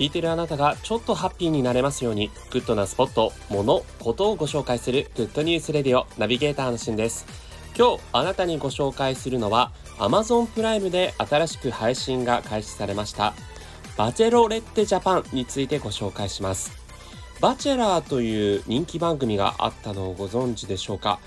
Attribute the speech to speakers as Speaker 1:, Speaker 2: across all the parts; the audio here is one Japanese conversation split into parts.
Speaker 1: 聞いてるあなたがちょっとハッピーになれますように、グッドなスポット、もの、ことをご紹介するグッドニュースレディオナビゲーターのしんです。今日あなたにご紹介するのは Amazon プライムで新しく配信が開始されましたバチェロレッテジャパンについてご紹介します。バチェラーという人気番組があったのをご存知でしょうか？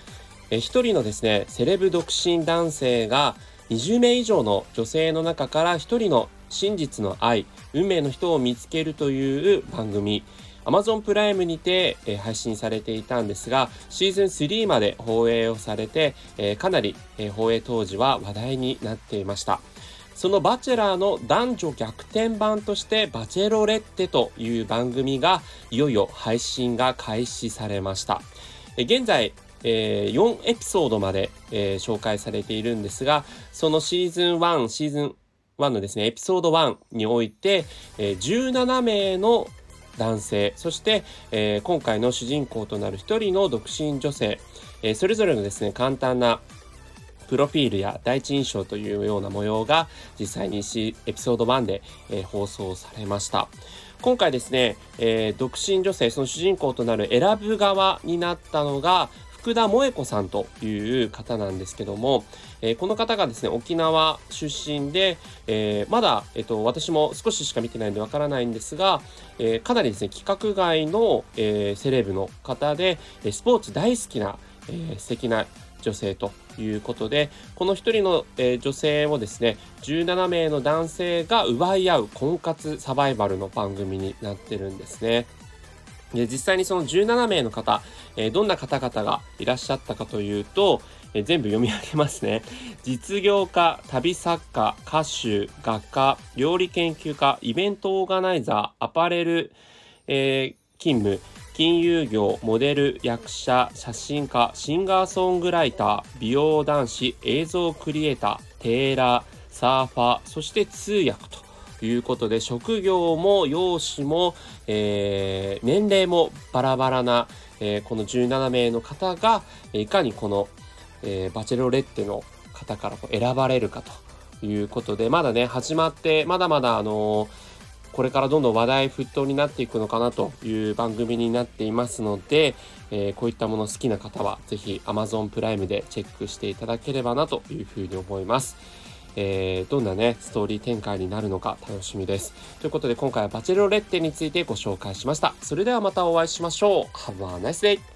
Speaker 1: え一人のですね、セレブ独身男性が20名以上の女性の中から一人の真実の愛、運命の人を見つけるという番組。Amazon プライムにて、え配信されていたんですが、シーズン3まで放映をされて、えかなり、え放映当時は話題になっていました。そのバチェラーの男女逆転版としてバチェロレッテという番組がいよいよ配信が開始されました。現在、え、4エピソードまで、え、紹介されているんですが、そのシーズン1、シーズン1のですね、エピソード1において、えー、17名の男性、そして、えー、今回の主人公となる1人の独身女性、えー、それぞれのですね、簡単なプロフィールや第一印象というような模様が実際にエピソード1で、えー、放送されました。今回ですね、えー、独身女性、その主人公となる選ぶ側になったのが、福田萌子さんという方なんですけども、えー、この方がですね、沖縄出身で、えー、まだ、えっ、と、私も少ししか見てないんでわからないんですが、えかなりですね、規格外の、えセレブの方で、スポーツ大好きな、え素敵な女性ということで、この1人の、え女性をですね、17名の男性が奪い合う婚活サバイバルの番組になってるんですね。で実際にその17名の方、え、どんな方々がいらっしゃったかというと、え、全部読み上げますね。実業家、旅作家、歌手、画家、料理研究家、イベントオーガナイザー、アパレル、えー、勤務、金融業、モデル、役者、写真家、シンガーソングライター、美容男子、映像クリエイター、テーラー、サーファー、そして通訳ということで、職業も容姿も、えー、年齢もバラバラな、えー、この17名の方が、いかにこの、えー、バチェロレッテの方からこう選ばれるかということで、まだね、始まって、まだまだあのこれからどんどん話題沸騰になっていくのかなという番組になっていますので、えー、こういったもの好きな方はぜひ Amazon プライムでチェックしていただければなというふうに思います。えー、どんなね、ストーリー展開になるのか楽しみです。ということで今回はバチェロレッテについてご紹介しました。それではまたお会いしましょう。Have a nice day!